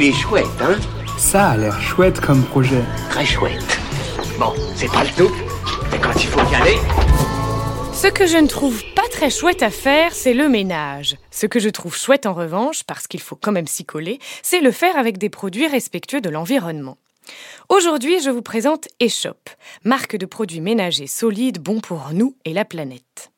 Il est chouette, hein Ça a l'air chouette comme projet. Très chouette. Bon, c'est pas le tout, mais quand il faut y aller... Ce que je ne trouve pas très chouette à faire, c'est le ménage. Ce que je trouve chouette en revanche, parce qu'il faut quand même s'y coller, c'est le faire avec des produits respectueux de l'environnement. Aujourd'hui, je vous présente Echop, marque de produits ménagers solides bons pour nous et la planète.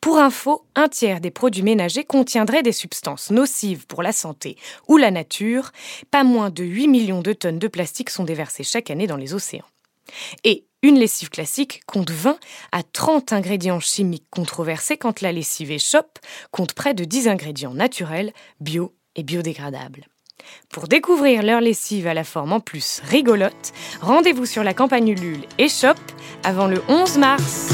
Pour info, un tiers des produits ménagers contiendraient des substances nocives pour la santé ou la nature. Pas moins de 8 millions de tonnes de plastique sont déversées chaque année dans les océans. Et une lessive classique compte 20 à 30 ingrédients chimiques controversés quand la lessive Echop compte près de 10 ingrédients naturels, bio et biodégradables. Pour découvrir leur lessive à la forme en plus rigolote, rendez-vous sur la campagne Ulule Echop avant le 11 mars.